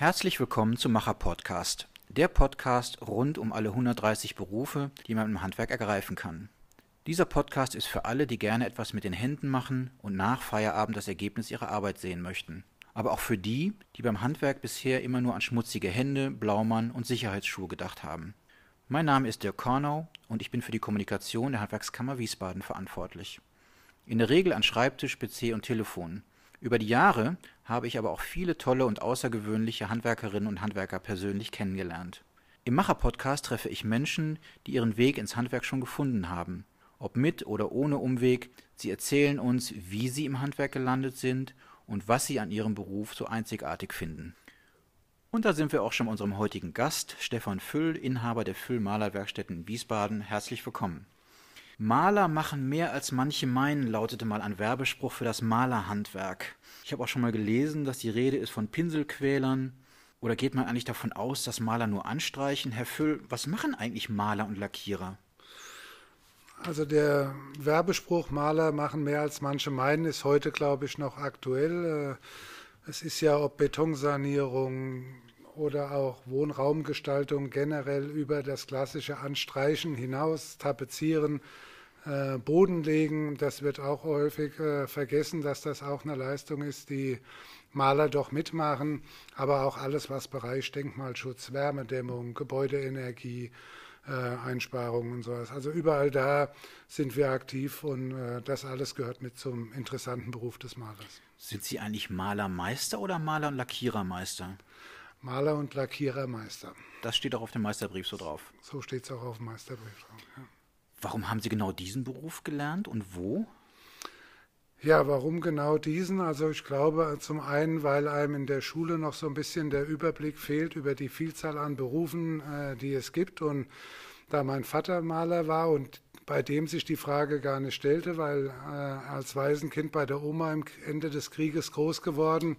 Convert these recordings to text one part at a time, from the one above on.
Herzlich willkommen zum Macher Podcast, der Podcast rund um alle 130 Berufe, die man im Handwerk ergreifen kann. Dieser Podcast ist für alle, die gerne etwas mit den Händen machen und nach Feierabend das Ergebnis ihrer Arbeit sehen möchten. Aber auch für die, die beim Handwerk bisher immer nur an schmutzige Hände, Blaumann und Sicherheitsschuhe gedacht haben. Mein Name ist Dirk Kornau und ich bin für die Kommunikation der Handwerkskammer Wiesbaden verantwortlich. In der Regel an Schreibtisch, PC und Telefon. Über die Jahre habe ich aber auch viele tolle und außergewöhnliche Handwerkerinnen und Handwerker persönlich kennengelernt. Im Macher-Podcast treffe ich Menschen, die ihren Weg ins Handwerk schon gefunden haben. Ob mit oder ohne Umweg, sie erzählen uns, wie sie im Handwerk gelandet sind und was sie an ihrem Beruf so einzigartig finden. Und da sind wir auch schon unserem heutigen Gast, Stefan Füll, Inhaber der Füll Malerwerkstätten in Wiesbaden. Herzlich willkommen. Maler machen mehr als manche meinen, lautete mal ein Werbespruch für das Malerhandwerk. Ich habe auch schon mal gelesen, dass die Rede ist von Pinselquälern. Oder geht man eigentlich davon aus, dass Maler nur anstreichen? Herr Füll, was machen eigentlich Maler und Lackierer? Also der Werbespruch Maler machen mehr als manche meinen ist heute, glaube ich, noch aktuell. Äh, es ist ja ob Betonsanierung oder auch Wohnraumgestaltung generell über das klassische Anstreichen hinaus, Tapezieren, Boden legen. Das wird auch häufig äh, vergessen, dass das auch eine Leistung ist, die Maler doch mitmachen. Aber auch alles, was Bereich Denkmalschutz, Wärmedämmung, Gebäudeenergie, äh, Einsparungen und sowas. Also überall da sind wir aktiv und äh, das alles gehört mit zum interessanten Beruf des Malers. Sind Sie eigentlich Malermeister oder Maler- und Lackierermeister? Maler- und Lackierermeister. Das steht auch auf dem Meisterbrief so drauf. So steht es auch auf dem Meisterbrief drauf. Ja. Warum haben Sie genau diesen Beruf gelernt und wo? Ja, warum genau diesen? Also ich glaube zum einen, weil einem in der Schule noch so ein bisschen der Überblick fehlt über die Vielzahl an Berufen, äh, die es gibt. Und da mein Vater Maler war und bei dem sich die Frage gar nicht stellte, weil äh, als Waisenkind bei der Oma am Ende des Krieges groß geworden,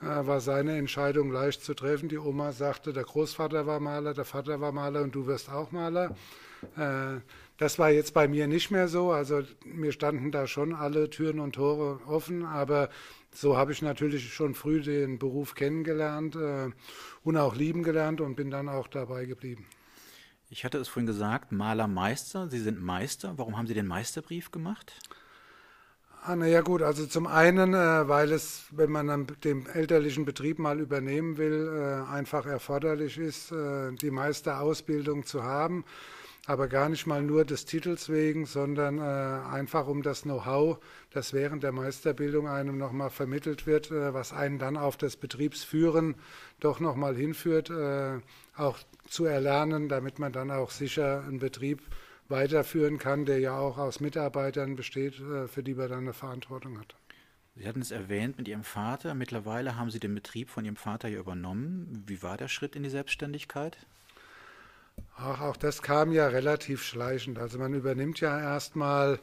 war seine Entscheidung leicht zu treffen. Die Oma sagte, der Großvater war Maler, der Vater war Maler und du wirst auch Maler. Äh, das war jetzt bei mir nicht mehr so. Also mir standen da schon alle Türen und Tore offen, aber so habe ich natürlich schon früh den Beruf kennengelernt äh, und auch lieben gelernt und bin dann auch dabei geblieben. Ich hatte es vorhin gesagt, Malermeister, Sie sind Meister. Warum haben Sie den Meisterbrief gemacht? Ah, naja gut, also zum einen, äh, weil es, wenn man den elterlichen Betrieb mal übernehmen will, äh, einfach erforderlich ist, äh, die Meisterausbildung zu haben. Aber gar nicht mal nur des Titels wegen, sondern äh, einfach um das Know-how, das während der Meisterbildung einem nochmal vermittelt wird, äh, was einen dann auf das Betriebsführen doch nochmal hinführt, äh, auch zu erlernen, damit man dann auch sicher einen Betrieb weiterführen kann, der ja auch aus Mitarbeitern besteht, äh, für die man dann eine Verantwortung hat. Sie hatten es erwähnt mit Ihrem Vater. Mittlerweile haben Sie den Betrieb von Ihrem Vater ja übernommen. Wie war der Schritt in die Selbstständigkeit? Ach, auch das kam ja relativ schleichend. Also man übernimmt ja erstmal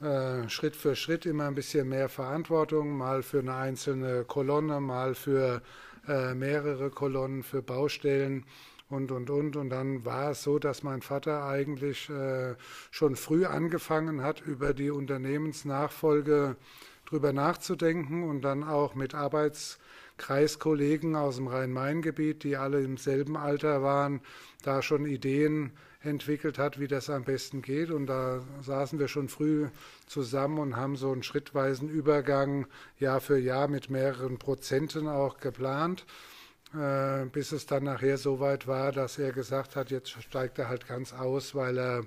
äh, Schritt für Schritt immer ein bisschen mehr Verantwortung, mal für eine einzelne Kolonne, mal für äh, mehrere Kolonnen, für Baustellen und, und, und. Und dann war es so, dass mein Vater eigentlich äh, schon früh angefangen hat, über die Unternehmensnachfolge drüber nachzudenken und dann auch mit Arbeits Kreiskollegen aus dem Rhein-Main-Gebiet, die alle im selben Alter waren, da schon Ideen entwickelt hat, wie das am besten geht. Und da saßen wir schon früh zusammen und haben so einen schrittweisen Übergang Jahr für Jahr mit mehreren Prozenten auch geplant, bis es dann nachher so weit war, dass er gesagt hat, jetzt steigt er halt ganz aus, weil er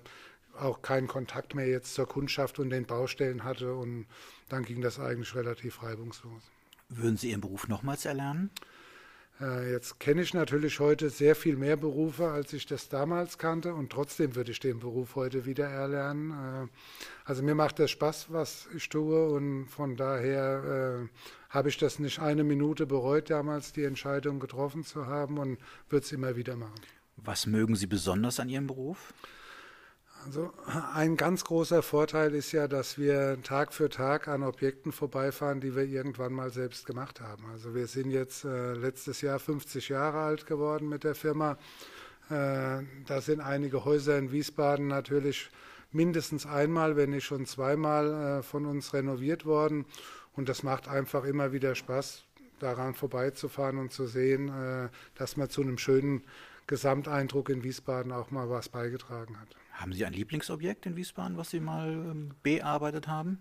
auch keinen Kontakt mehr jetzt zur Kundschaft und den Baustellen hatte. Und dann ging das eigentlich relativ reibungslos. Würden Sie Ihren Beruf nochmals erlernen? Äh, jetzt kenne ich natürlich heute sehr viel mehr Berufe, als ich das damals kannte und trotzdem würde ich den Beruf heute wieder erlernen. Äh, also mir macht das Spaß, was ich tue und von daher äh, habe ich das nicht eine Minute bereut, damals die Entscheidung getroffen zu haben und würde es immer wieder machen. Was mögen Sie besonders an Ihrem Beruf? Also ein ganz großer Vorteil ist ja, dass wir Tag für Tag an Objekten vorbeifahren, die wir irgendwann mal selbst gemacht haben. Also wir sind jetzt äh, letztes Jahr 50 Jahre alt geworden mit der Firma. Äh, da sind einige Häuser in Wiesbaden natürlich mindestens einmal, wenn nicht schon zweimal äh, von uns renoviert worden. Und das macht einfach immer wieder Spaß, daran vorbeizufahren und zu sehen, äh, dass man zu einem schönen Gesamteindruck in Wiesbaden auch mal was beigetragen hat. Haben Sie ein Lieblingsobjekt in Wiesbaden, was Sie mal ähm, bearbeitet haben?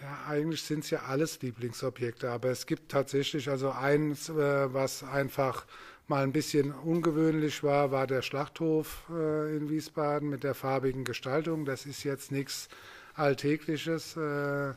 Ja, eigentlich sind es ja alles Lieblingsobjekte, aber es gibt tatsächlich also eins, äh, was einfach mal ein bisschen ungewöhnlich war, war der Schlachthof äh, in Wiesbaden mit der farbigen Gestaltung. Das ist jetzt nichts Alltägliches. Äh,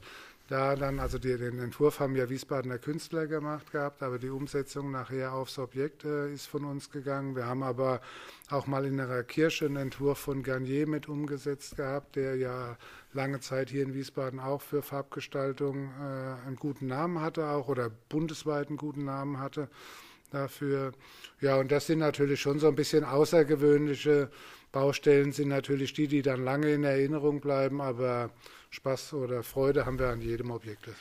da dann, also die, den Entwurf haben ja Wiesbadener Künstler gemacht gehabt, aber die Umsetzung nachher aufs Objekt äh, ist von uns gegangen. Wir haben aber auch mal in einer Kirche einen Entwurf von Garnier mit umgesetzt gehabt, der ja lange Zeit hier in Wiesbaden auch für Farbgestaltung äh, einen guten Namen hatte, auch oder bundesweit einen guten Namen hatte dafür. Ja, und das sind natürlich schon so ein bisschen außergewöhnliche Baustellen, sind natürlich die, die dann lange in Erinnerung bleiben, aber Spaß oder Freude haben wir an jedem Objekt. Das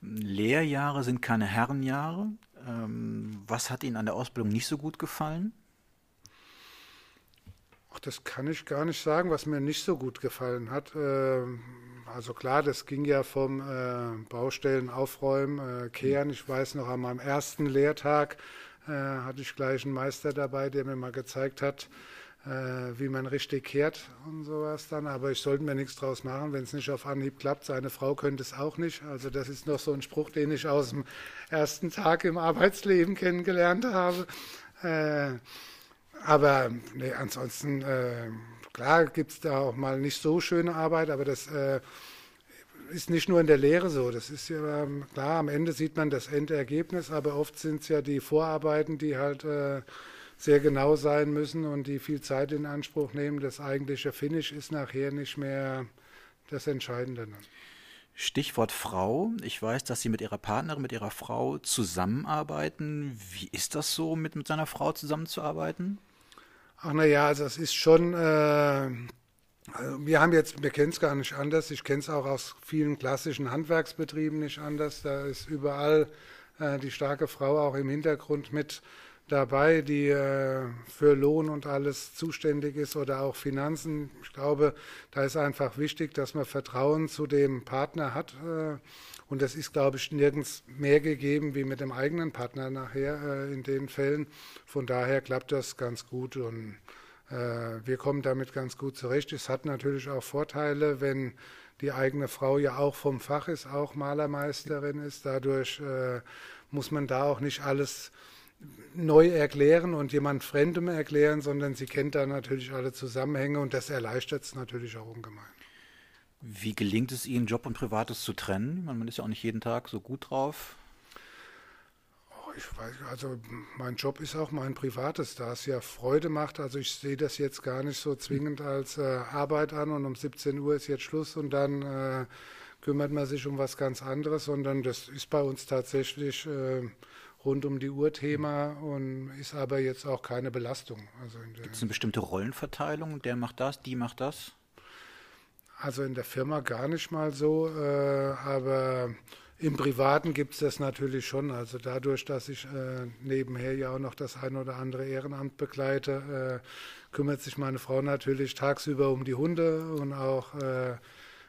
Lehrjahre sind keine Herrenjahre. Ähm, was hat Ihnen an der Ausbildung nicht so gut gefallen? Ach, das kann ich gar nicht sagen, was mir nicht so gut gefallen hat. Ähm, also klar, das ging ja vom äh, Baustellen aufräumen, äh, kehren. Ich weiß noch, an meinem ersten Lehrtag äh, hatte ich gleich einen Meister dabei, der mir mal gezeigt hat, wie man richtig kehrt und sowas dann. Aber ich sollte mir nichts draus machen, wenn es nicht auf Anhieb klappt. Seine Frau könnte es auch nicht. Also das ist noch so ein Spruch, den ich aus dem ersten Tag im Arbeitsleben kennengelernt habe. Äh, aber nee, ansonsten, äh, klar gibt es da auch mal nicht so schöne Arbeit, aber das äh, ist nicht nur in der Lehre so. Das ist ja klar, am Ende sieht man das Endergebnis, aber oft sind es ja die Vorarbeiten, die halt äh, sehr genau sein müssen und die viel Zeit in Anspruch nehmen. Das eigentliche Finish ist nachher nicht mehr das Entscheidende. Stichwort Frau. Ich weiß, dass Sie mit Ihrer Partnerin, mit Ihrer Frau zusammenarbeiten. Wie ist das so, mit, mit seiner Frau zusammenzuarbeiten? Ach naja, also es ist schon, äh, wir haben jetzt, wir kennen es gar nicht anders. Ich kenne es auch aus vielen klassischen Handwerksbetrieben nicht anders. Da ist überall äh, die starke Frau auch im Hintergrund mit dabei, die äh, für Lohn und alles zuständig ist oder auch Finanzen. Ich glaube, da ist einfach wichtig, dass man Vertrauen zu dem Partner hat. Äh, und das ist, glaube ich, nirgends mehr gegeben wie mit dem eigenen Partner nachher äh, in den Fällen. Von daher klappt das ganz gut und äh, wir kommen damit ganz gut zurecht. Es hat natürlich auch Vorteile, wenn die eigene Frau ja auch vom Fach ist, auch Malermeisterin ist. Dadurch äh, muss man da auch nicht alles neu erklären und jemand Fremdem erklären, sondern sie kennt da natürlich alle Zusammenhänge und das erleichtert es natürlich auch ungemein. Wie gelingt es Ihnen, Job und Privates zu trennen? Man ist ja auch nicht jeden Tag so gut drauf. Oh, ich weiß, also mein Job ist auch mein Privates, da es ja Freude macht. Also ich sehe das jetzt gar nicht so zwingend als äh, Arbeit an und um 17 Uhr ist jetzt Schluss und dann äh, kümmert man sich um was ganz anderes, sondern das ist bei uns tatsächlich äh, rund um die Uhr Thema und ist aber jetzt auch keine Belastung. Also Gibt es eine bestimmte Rollenverteilung? Der macht das, die macht das? Also in der Firma gar nicht mal so, äh, aber im Privaten gibt es das natürlich schon. Also dadurch, dass ich äh, nebenher ja auch noch das ein oder andere Ehrenamt begleite, äh, kümmert sich meine Frau natürlich tagsüber um die Hunde und auch äh,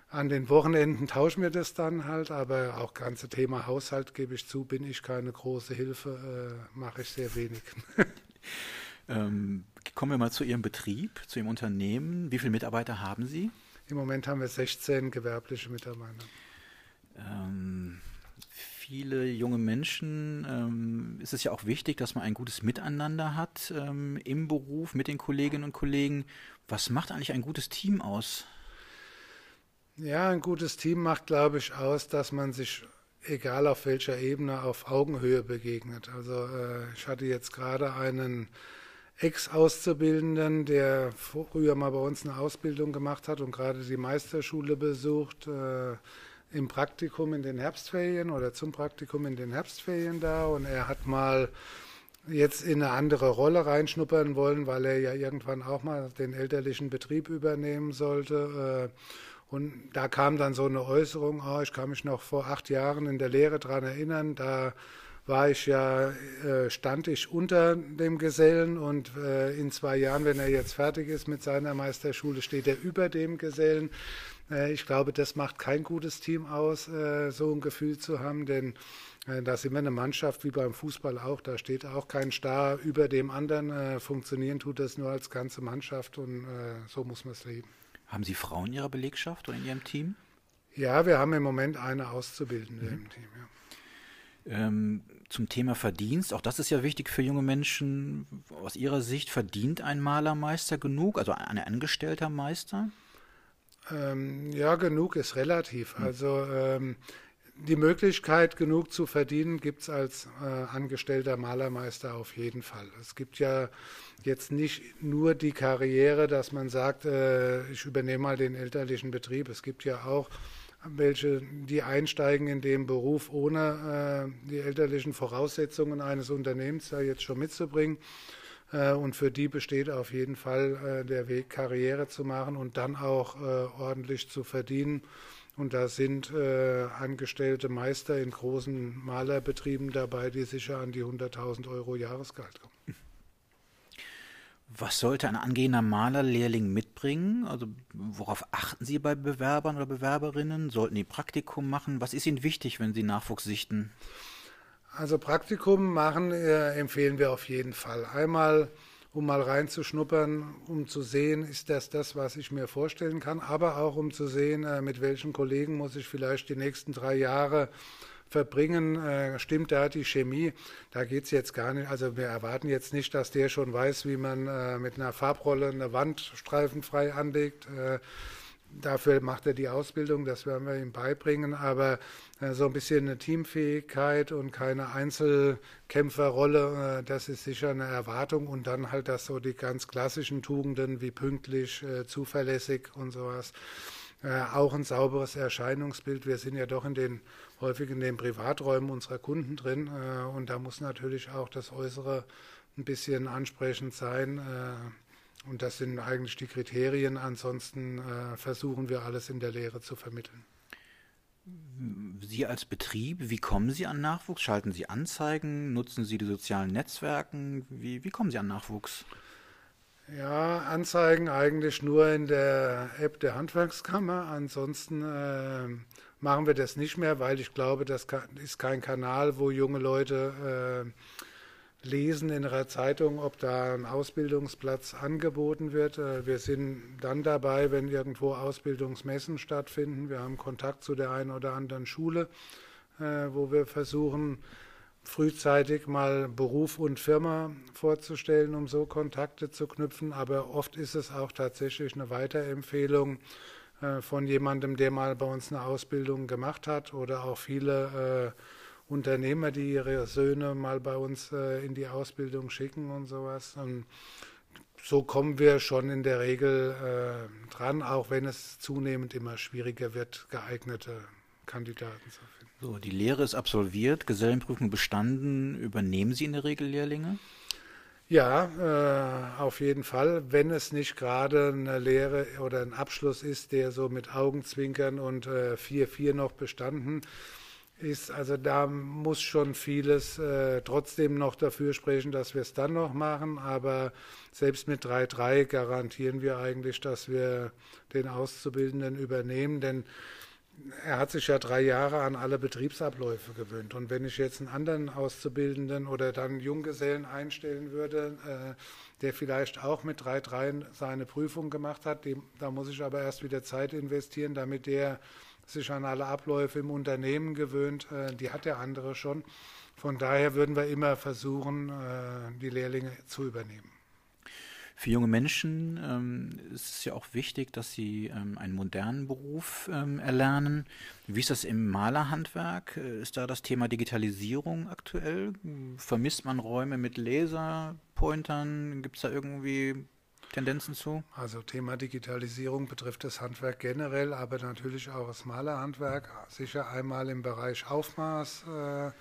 an den Wochenenden tauschen wir das dann halt, aber auch ganze Thema Haushalt gebe ich zu, bin ich keine große Hilfe, äh, mache ich sehr wenig. ähm, kommen wir mal zu Ihrem Betrieb, zu Ihrem Unternehmen. Wie viele Mitarbeiter haben Sie? Im Moment haben wir 16 gewerbliche Mitarbeiter. Ähm, viele junge Menschen ähm, ist es ja auch wichtig, dass man ein gutes Miteinander hat ähm, im Beruf mit den Kolleginnen und Kollegen. Was macht eigentlich ein gutes Team aus? Ja, ein gutes Team macht, glaube ich, aus, dass man sich, egal auf welcher Ebene, auf Augenhöhe begegnet. Also äh, ich hatte jetzt gerade einen Ex-Auszubildenden, der früher mal bei uns eine Ausbildung gemacht hat und gerade die Meisterschule besucht, äh, im Praktikum in den Herbstferien oder zum Praktikum in den Herbstferien da und er hat mal jetzt in eine andere Rolle reinschnuppern wollen, weil er ja irgendwann auch mal den elterlichen Betrieb übernehmen sollte. Äh, und da kam dann so eine Äußerung, oh, ich kann mich noch vor acht Jahren in der Lehre daran erinnern, da war ich ja, äh, stand ich unter dem Gesellen und äh, in zwei Jahren, wenn er jetzt fertig ist mit seiner Meisterschule, steht er über dem Gesellen. Äh, ich glaube, das macht kein gutes Team aus, so ein Gefühl zu haben, denn da sind wir eine Mannschaft wie beim Fußball auch. Da steht auch kein Star über dem anderen. Funktionieren tut das nur als ganze Mannschaft und so muss man es leben. Haben Sie Frauen in Ihrer Belegschaft oder in Ihrem Team? Ja, wir haben im Moment eine Auszubildende mhm. im Team. Ja. Ähm, zum Thema Verdienst, auch das ist ja wichtig für junge Menschen. Aus Ihrer Sicht verdient ein Malermeister genug, also ein angestellter Meister? Ähm, ja, genug ist relativ. Mhm. Also ähm, die Möglichkeit, genug zu verdienen, gibt es als äh, angestellter Malermeister auf jeden Fall. Es gibt ja jetzt nicht nur die Karriere, dass man sagt, äh, ich übernehme mal den elterlichen Betrieb. Es gibt ja auch welche, die einsteigen in den Beruf, ohne äh, die elterlichen Voraussetzungen eines Unternehmens da jetzt schon mitzubringen. Äh, und für die besteht auf jeden Fall äh, der Weg, Karriere zu machen und dann auch äh, ordentlich zu verdienen. Und da sind äh, angestellte Meister in großen Malerbetrieben dabei, die sicher an die 100.000 Euro Jahresgehalt kommen. Was sollte ein angehender Malerlehrling mitbringen? Also worauf achten Sie bei Bewerbern oder Bewerberinnen? Sollten die Praktikum machen? Was ist Ihnen wichtig, wenn Sie Nachwuchs sichten? Also Praktikum machen äh, empfehlen wir auf jeden Fall. Einmal um mal reinzuschnuppern, um zu sehen, ist das das, was ich mir vorstellen kann, aber auch um zu sehen, äh, mit welchen Kollegen muss ich vielleicht die nächsten drei Jahre verbringen, äh, stimmt da die Chemie. Da geht es jetzt gar nicht, also wir erwarten jetzt nicht, dass der schon weiß, wie man äh, mit einer Farbrolle eine Wand streifenfrei anlegt. Dafür macht er die Ausbildung, das werden wir ihm beibringen, aber äh, so ein bisschen eine Teamfähigkeit und keine Einzelkämpferrolle, äh, das ist sicher eine Erwartung und dann halt das so die ganz klassischen Tugenden wie pünktlich, äh, zuverlässig und sowas. Auch ein sauberes Erscheinungsbild. Wir sind ja doch in den, häufig in den Privaträumen unserer Kunden drin und da muss natürlich auch das Äußere ein bisschen ansprechend sein. Und das sind eigentlich die Kriterien. Ansonsten äh, versuchen wir alles in der Lehre zu vermitteln. Sie als Betrieb, wie kommen Sie an Nachwuchs? Schalten Sie Anzeigen? Nutzen Sie die sozialen Netzwerke? Wie, wie kommen Sie an Nachwuchs? Ja, Anzeigen eigentlich nur in der App der Handwerkskammer. Ansonsten äh, machen wir das nicht mehr, weil ich glaube, das ist kein Kanal, wo junge Leute äh, lesen in der Zeitung, ob da ein Ausbildungsplatz angeboten wird. Äh, wir sind dann dabei, wenn irgendwo Ausbildungsmessen stattfinden. Wir haben Kontakt zu der einen oder anderen Schule, äh, wo wir versuchen, frühzeitig mal Beruf und Firma vorzustellen, um so Kontakte zu knüpfen. Aber oft ist es auch tatsächlich eine Weiterempfehlung äh, von jemandem, der mal bei uns eine Ausbildung gemacht hat oder auch viele Unternehmer, die ihre Söhne mal bei uns äh, in die Ausbildung schicken und sowas. Und so kommen wir schon in der Regel äh, dran, auch wenn es zunehmend immer schwieriger wird, geeignete Kandidaten zu finden. So, die Lehre ist absolviert, Gesellenprüfung bestanden. Übernehmen Sie in der Regel Lehrlinge? Ja, äh, auf jeden Fall. Wenn es nicht gerade eine Lehre oder ein Abschluss ist, der so mit Augenzwinkern und 4-4 äh, noch bestanden ist, also da muss schon vieles äh, trotzdem noch dafür sprechen, dass wir es dann noch machen. Aber selbst mit 3.3 garantieren wir eigentlich, dass wir den Auszubildenden übernehmen, denn er hat sich ja drei Jahre an alle Betriebsabläufe gewöhnt. Und wenn ich jetzt einen anderen Auszubildenden oder dann Junggesellen einstellen würde, äh, der vielleicht auch mit 3.3 seine Prüfung gemacht hat, dem, da muss ich aber erst wieder Zeit investieren, damit der sich an alle Abläufe im Unternehmen gewöhnt. Äh, die hat der andere schon. Von daher würden wir immer versuchen, äh, die Lehrlinge zu übernehmen. Für junge Menschen ähm, ist es ja auch wichtig, dass sie ähm, einen modernen Beruf ähm, erlernen. Wie ist das im Malerhandwerk? Äh, ist da das Thema Digitalisierung aktuell? Vermisst man Räume mit Laserpointern? Gibt es da irgendwie Tendenzen zu? Also Thema Digitalisierung betrifft das Handwerk generell, aber natürlich auch das Malerhandwerk. Sicher einmal im Bereich Aufmaß äh,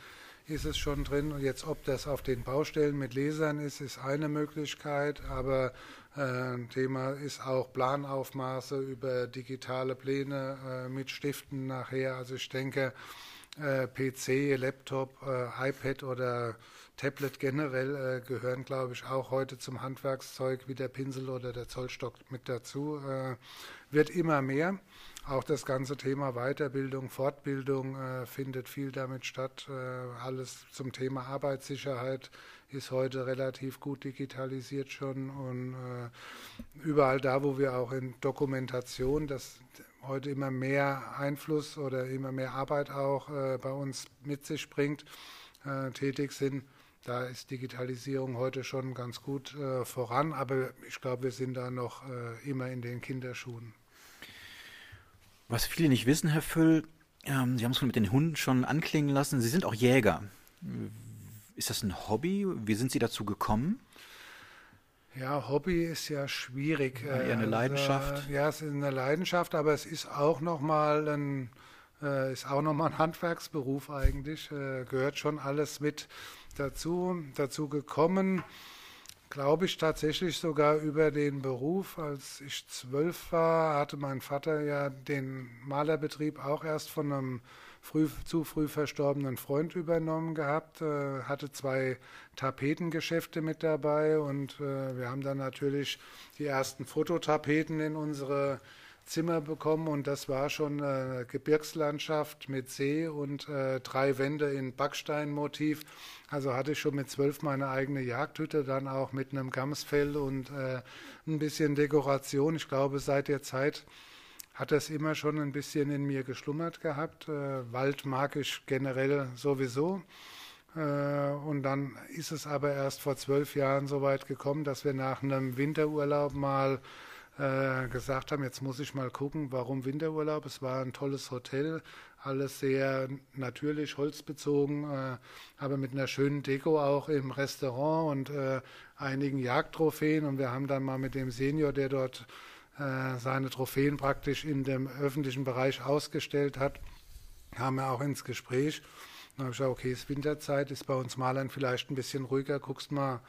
ist es schon drin. Und jetzt, ob das auf den Baustellen mit Lesern ist, ist eine Möglichkeit. Aber äh, Thema ist auch Planaufmaße über digitale Pläne äh, mit Stiften nachher. Also ich denke, äh, PC, Laptop, äh, iPad oder Tablet generell äh, gehören, glaube ich, auch heute zum Handwerkszeug wie der Pinsel oder der Zollstock mit dazu. Äh, wird immer mehr. auch das ganze Thema Weiterbildung, Fortbildung äh, findet viel damit statt. Äh, alles zum Thema Arbeitssicherheit ist heute relativ gut digitalisiert schon und äh, überall da, wo wir auch in Dokumentation, das heute immer mehr Einfluss oder immer mehr Arbeit auch äh, bei uns mit sich bringt, tätig sind, da ist Digitalisierung heute schon ganz gut äh, voran, aber ich glaube, wir sind da noch äh, immer in den Kinderschuhen. Was viele nicht wissen, Herr Füll, ähm, Sie haben es mit den Hunden schon anklingen lassen, Sie sind auch Jäger. Ist das ein Hobby? Wie sind Sie dazu gekommen? Ja, Hobby ist ja schwierig. Ja, eher eine also, Leidenschaft. Ja, es ist eine Leidenschaft, aber es ist auch nochmal ein, äh, ist auch noch mal ein Handwerksberuf eigentlich. Äh, gehört schon alles mit dazu. Dazu gekommen, glaube ich, tatsächlich sogar über den Beruf. Als ich zwölf war, hatte mein Vater ja den Malerbetrieb auch erst von einem früh, zu früh verstorbenen Freund übernommen gehabt, äh, hatte zwei Tapetengeschäfte mit dabei und äh, wir haben dann natürlich die ersten Fototapeten in unsere Zimmer bekommen und das war schon äh, Gebirgslandschaft mit See und äh, drei Wände in Backsteinmotiv. Also hatte ich schon mit zwölf meine eigene Jagdhütte, dann auch mit einem Gamsfell und äh, ein bisschen Dekoration. Ich glaube, seit der Zeit hat das immer schon ein bisschen in mir geschlummert gehabt. Äh, Wald mag ich generell sowieso. Äh, und dann ist es aber erst vor zwölf Jahren so weit gekommen, dass wir nach einem Winterurlaub mal äh, gesagt haben, jetzt muss ich mal gucken, warum Winterurlaub. Es war ein tolles Hotel, alles sehr natürlich holzbezogen, äh, aber mit einer schönen Deko auch im Restaurant und äh, einigen Jagdtrophäen. Und wir haben dann mal mit dem Senior, der dort äh, seine Trophäen praktisch in dem öffentlichen Bereich ausgestellt hat, kam er auch ins Gespräch. Dann habe ich gesagt, okay, es ist Winterzeit, ist bei uns Malern vielleicht ein bisschen ruhiger, guckst mal,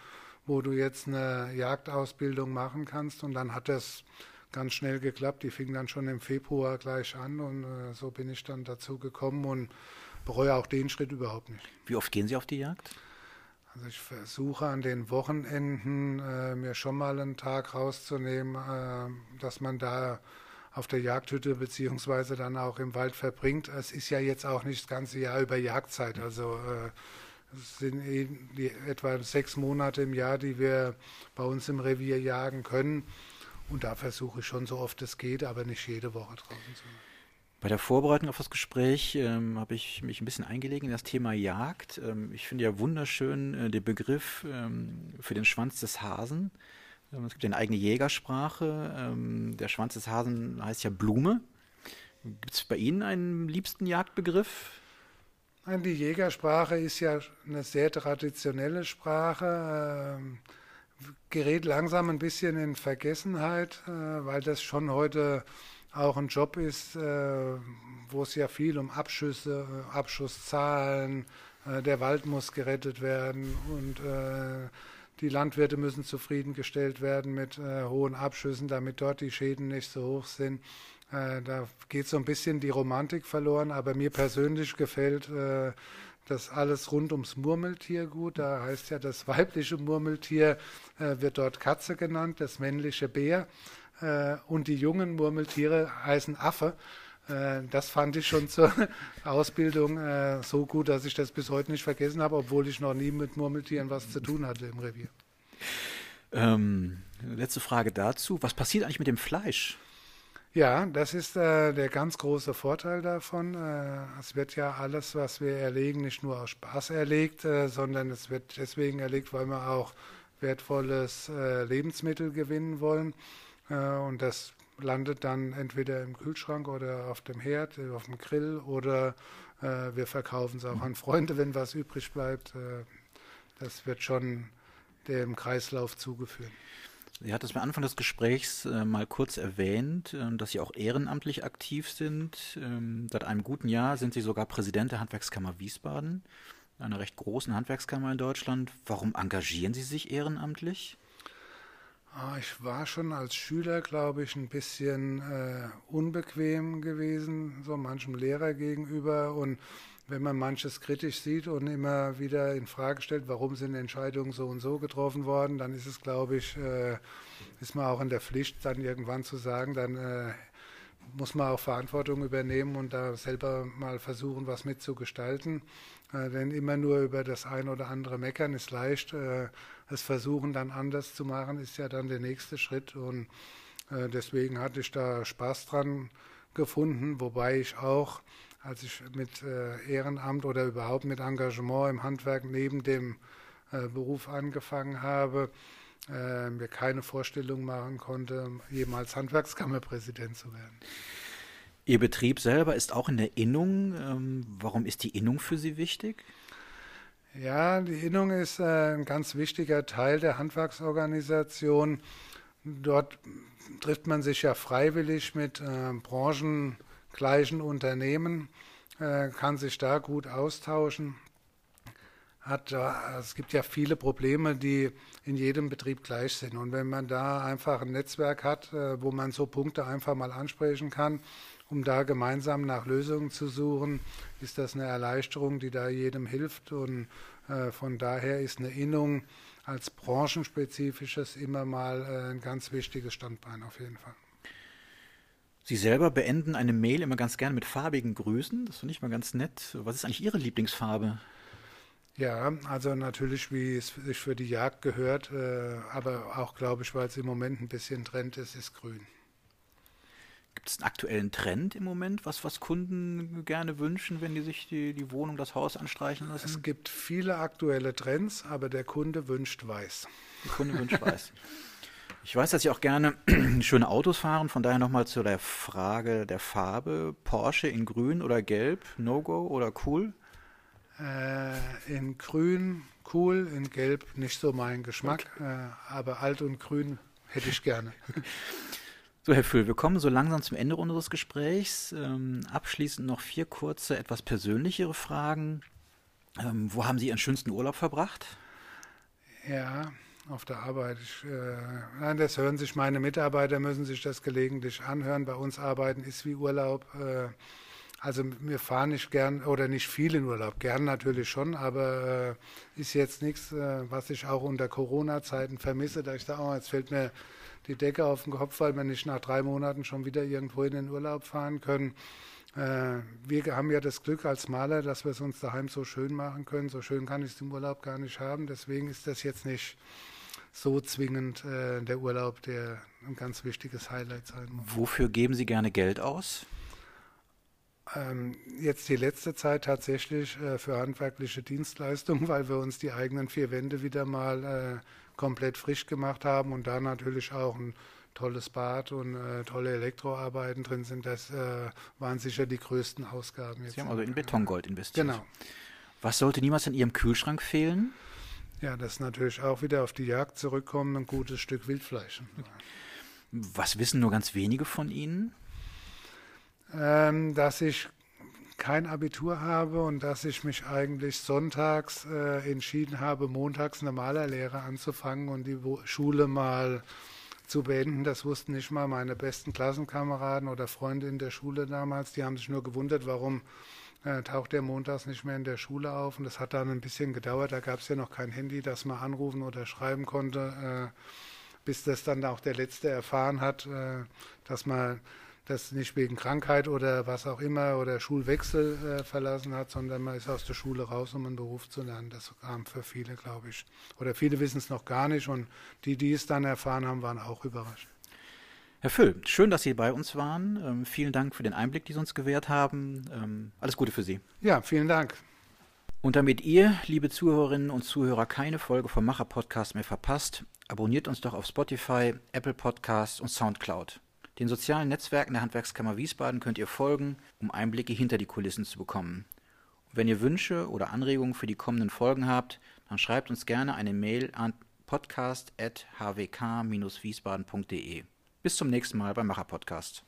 wo du jetzt eine Jagdausbildung machen kannst. Und dann hat das ganz schnell geklappt. Die fing dann schon im Februar gleich an und äh, so bin ich dann dazu gekommen und bereue auch den Schritt überhaupt nicht. Wie oft gehen Sie auf die Jagd? Also ich versuche an den Wochenenden äh, mir schon mal einen Tag rauszunehmen, äh, dass man da auf der Jagdhütte beziehungsweise dann auch im Wald verbringt. Es ist ja jetzt auch nicht das ganze Jahr über Jagdzeit. Also äh, sind etwa sechs Monate im Jahr, die wir bei uns im Revier jagen können. Und da versuche ich schon so oft es geht, aber nicht jede Woche draußen zu sein. Bei der Vorbereitung auf das Gespräch ähm, habe ich mich ein bisschen eingelegt in das Thema Jagd. Ähm, ich finde ja wunderschön äh, den Begriff ähm, für den Schwanz des Hasen. Ähm, es gibt ja eine eigene Jägersprache. Ähm, der Schwanz des Hasen heißt ja Blume. Gibt es bei Ihnen einen liebsten Jagdbegriff? Die Jägersprache ist ja eine sehr traditionelle Sprache, äh, gerät langsam ein bisschen in Vergessenheit, äh, weil das schon heute auch ein Job ist, äh, wo es ja viel um Abschüsse, äh, Abschusszahlen, der Wald muss gerettet werden und die Landwirte müssen zufriedengestellt werden mit hohen Abschüssen, damit dort die Schäden nicht so hoch sind. Äh, da geht so ein bisschen die Romantik verloren, aber mir persönlich gefällt das alles rund ums Murmeltier gut. Da heißt ja, das weibliche Murmeltier wird dort Katze genannt, das männliche Bär äh, und die jungen Murmeltiere heißen Affe. Äh, das fand ich schon zur Ausbildung äh, so gut, dass ich das bis heute nicht vergessen habe, obwohl ich noch nie mit Murmeltieren was zu tun hatte im Revier. Ähm, letzte Frage dazu. Was passiert eigentlich mit dem Fleisch? Ja, das ist äh, der ganz große Vorteil davon. Äh, es wird ja alles, was wir erlegen, nicht nur aus Spaß erlegt, äh, sondern es wird deswegen erlegt, weil wir auch wertvolles äh, Lebensmittel gewinnen wollen. Äh, und das landet dann entweder im Kühlschrank oder auf dem Herd, äh, auf dem Grill oder wir verkaufen es auch an Freunde, wenn was übrig bleibt. das wird schon dem Kreislauf zugeführt. Sie hat es am Anfang des Gesprächs äh, mal kurz erwähnt, äh, dass Sie auch ehrenamtlich aktiv sind. Ähm, seit einem guten Jahr sind Sie sogar Präsident der Handwerkskammer Wiesbaden, einer recht großen Handwerkskammer in Deutschland. Warum engagieren Sie sich ehrenamtlich? Ah, ich war schon als Schüler, glaube ich, ein bisschen äh, unbequem gewesen, so manchem Lehrer gegenüber. Und wenn man manches kritisch sieht und immer wieder in Frage stellt, warum sind Entscheidungen so und so getroffen worden, dann ist es, glaube ich, äh, ist man auch in der Pflicht, dann irgendwann zu sagen, dann äh, muss man auch Verantwortung übernehmen und da selber mal versuchen, was mitzugestalten. Äh, denn immer nur über das ein oder andere meckern ist leicht. Äh, es versuchen dann anders zu machen, ist ja dann der nächste Schritt. Und äh, deswegen hatte ich da Spaß dran gefunden, wobei ich auch, als ich mit äh, Ehrenamt oder überhaupt mit Engagement im Handwerk neben dem äh, Beruf angefangen habe, äh, mir keine Vorstellung machen konnte, jemals Handwerkskammerpräsident zu werden. Ihr Betrieb selber ist auch in der Innung. Ähm, warum ist die Innung für Sie wichtig? Ja, die Innung ist äh, ein ganz wichtiger Teil der Handwerksorganisation. Dort trifft man sich ja freiwillig mit äh, branchengleichen Unternehmen, äh, kann sich da gut austauschen. Hat, es gibt ja viele Probleme, die in jedem Betrieb gleich sind. Und wenn man da einfach ein Netzwerk hat, äh, wo man so Punkte einfach mal ansprechen kann, um da gemeinsam nach Lösungen zu suchen, ist das eine Erleichterung, die da jedem hilft. Und äh, von daher ist eine Innung als branchenspezifisches immer mal ein ganz wichtiges Standbein auf jeden Fall. Sie selber beenden eine Mail immer ganz gern mit farbigen Grüßen. Das finde ich mal ganz nett. Was ist eigentlich Ihre Lieblingsfarbe? Ja, also natürlich, wie es sich für die Jagd gehört, äh, aber auch, glaube ich, weil es im Moment ein bisschen Trend ist, ist grün. Gibt es einen aktuellen Trend im Moment, was, was Kunden gerne wünschen, wenn die sich die, die Wohnung, das Haus anstreichen lassen? Es gibt viele aktuelle Trends, aber der Kunde wünscht weiß. Der Kunde wünscht weiß. Ich weiß, dass Sie auch gerne schöne Autos fahren, von daher nochmal zu der Frage der Farbe. Porsche in grün oder gelb, No-Go oder cool? Äh, in grün cool, in gelb nicht so mein Geschmack, okay. äh, aber alt und grün hätte ich gerne. So, Herr Füll, wir kommen so langsam zum Ende unseres Gesprächs. Ähm, abschließend noch vier kurze, etwas persönlichere Fragen. Ähm, wo haben Sie Ihren schönsten Urlaub verbracht? Ja, auf der Arbeit. Ich, äh, nein, das hören sich meine Mitarbeiter, müssen sich das gelegentlich anhören. Bei uns arbeiten ist wie Urlaub. Äh, also wir fahren nicht gern oder nicht viel in Urlaub, gern natürlich schon, aber äh, ist jetzt nichts, äh, was ich auch unter Corona-Zeiten vermisse, da ich sage, oh, jetzt fällt mir die Decke auf den Kopf, weil wir nicht nach drei Monaten schon wieder irgendwo in den Urlaub fahren können. Äh, wir haben ja das Glück als Maler, dass wir es uns daheim so schön machen können. So schön kann ich es im Urlaub gar nicht haben. Deswegen ist das jetzt nicht so zwingend äh, der Urlaub, der ein ganz wichtiges Highlight sein muss. Wofür geben Sie gerne Geld aus? Ähm, jetzt die letzte Zeit tatsächlich äh, für handwerkliche Dienstleistungen, weil wir uns die eigenen vier Wände wieder mal äh, komplett frisch gemacht haben und da natürlich auch ein tolles Bad und äh, tolle Elektroarbeiten drin sind, das äh, waren sicher die größten Ausgaben. Jetzt Sie haben also in Betongold investiert. Genau. Was sollte niemals in Ihrem Kühlschrank fehlen? Ja, das ist natürlich auch wieder auf die Jagd zurückkommen, ein gutes Stück Wildfleisch. Was wissen nur ganz wenige von Ihnen? Ähm, dass ich kein Abitur habe und dass ich mich eigentlich sonntags äh, entschieden habe, montags eine Malerlehre anzufangen und die Schule mal zu beenden. Das wussten nicht mal meine besten Klassenkameraden oder Freunde in der Schule damals. Die haben sich nur gewundert, warum äh, taucht der montags nicht mehr in der Schule auf. Und das hat dann ein bisschen gedauert. Da gab es ja noch kein Handy, das man anrufen oder schreiben konnte, äh, bis das dann auch der Letzte erfahren hat, äh, dass man das nicht wegen Krankheit oder was auch immer oder Schulwechsel äh, verlassen hat, sondern man ist aus der Schule raus, um einen Beruf zu lernen. Das kam für viele, glaube ich. Oder viele wissen es noch gar nicht und die, die es dann erfahren haben, waren auch überrascht. Herr Füll, schön, dass Sie bei uns waren. Ähm, vielen Dank für den Einblick, den Sie uns gewährt haben. Ähm, alles Gute für Sie. Ja, vielen Dank. Und damit ihr, liebe Zuhörerinnen und Zuhörer, keine Folge vom Macher Podcast mehr verpasst, abonniert uns doch auf Spotify, Apple Podcasts und Soundcloud. Den sozialen Netzwerken der Handwerkskammer Wiesbaden könnt ihr folgen, um Einblicke hinter die Kulissen zu bekommen. Und wenn ihr Wünsche oder Anregungen für die kommenden Folgen habt, dann schreibt uns gerne eine Mail an podcast.hwk-wiesbaden.de. Bis zum nächsten Mal beim Macher Podcast.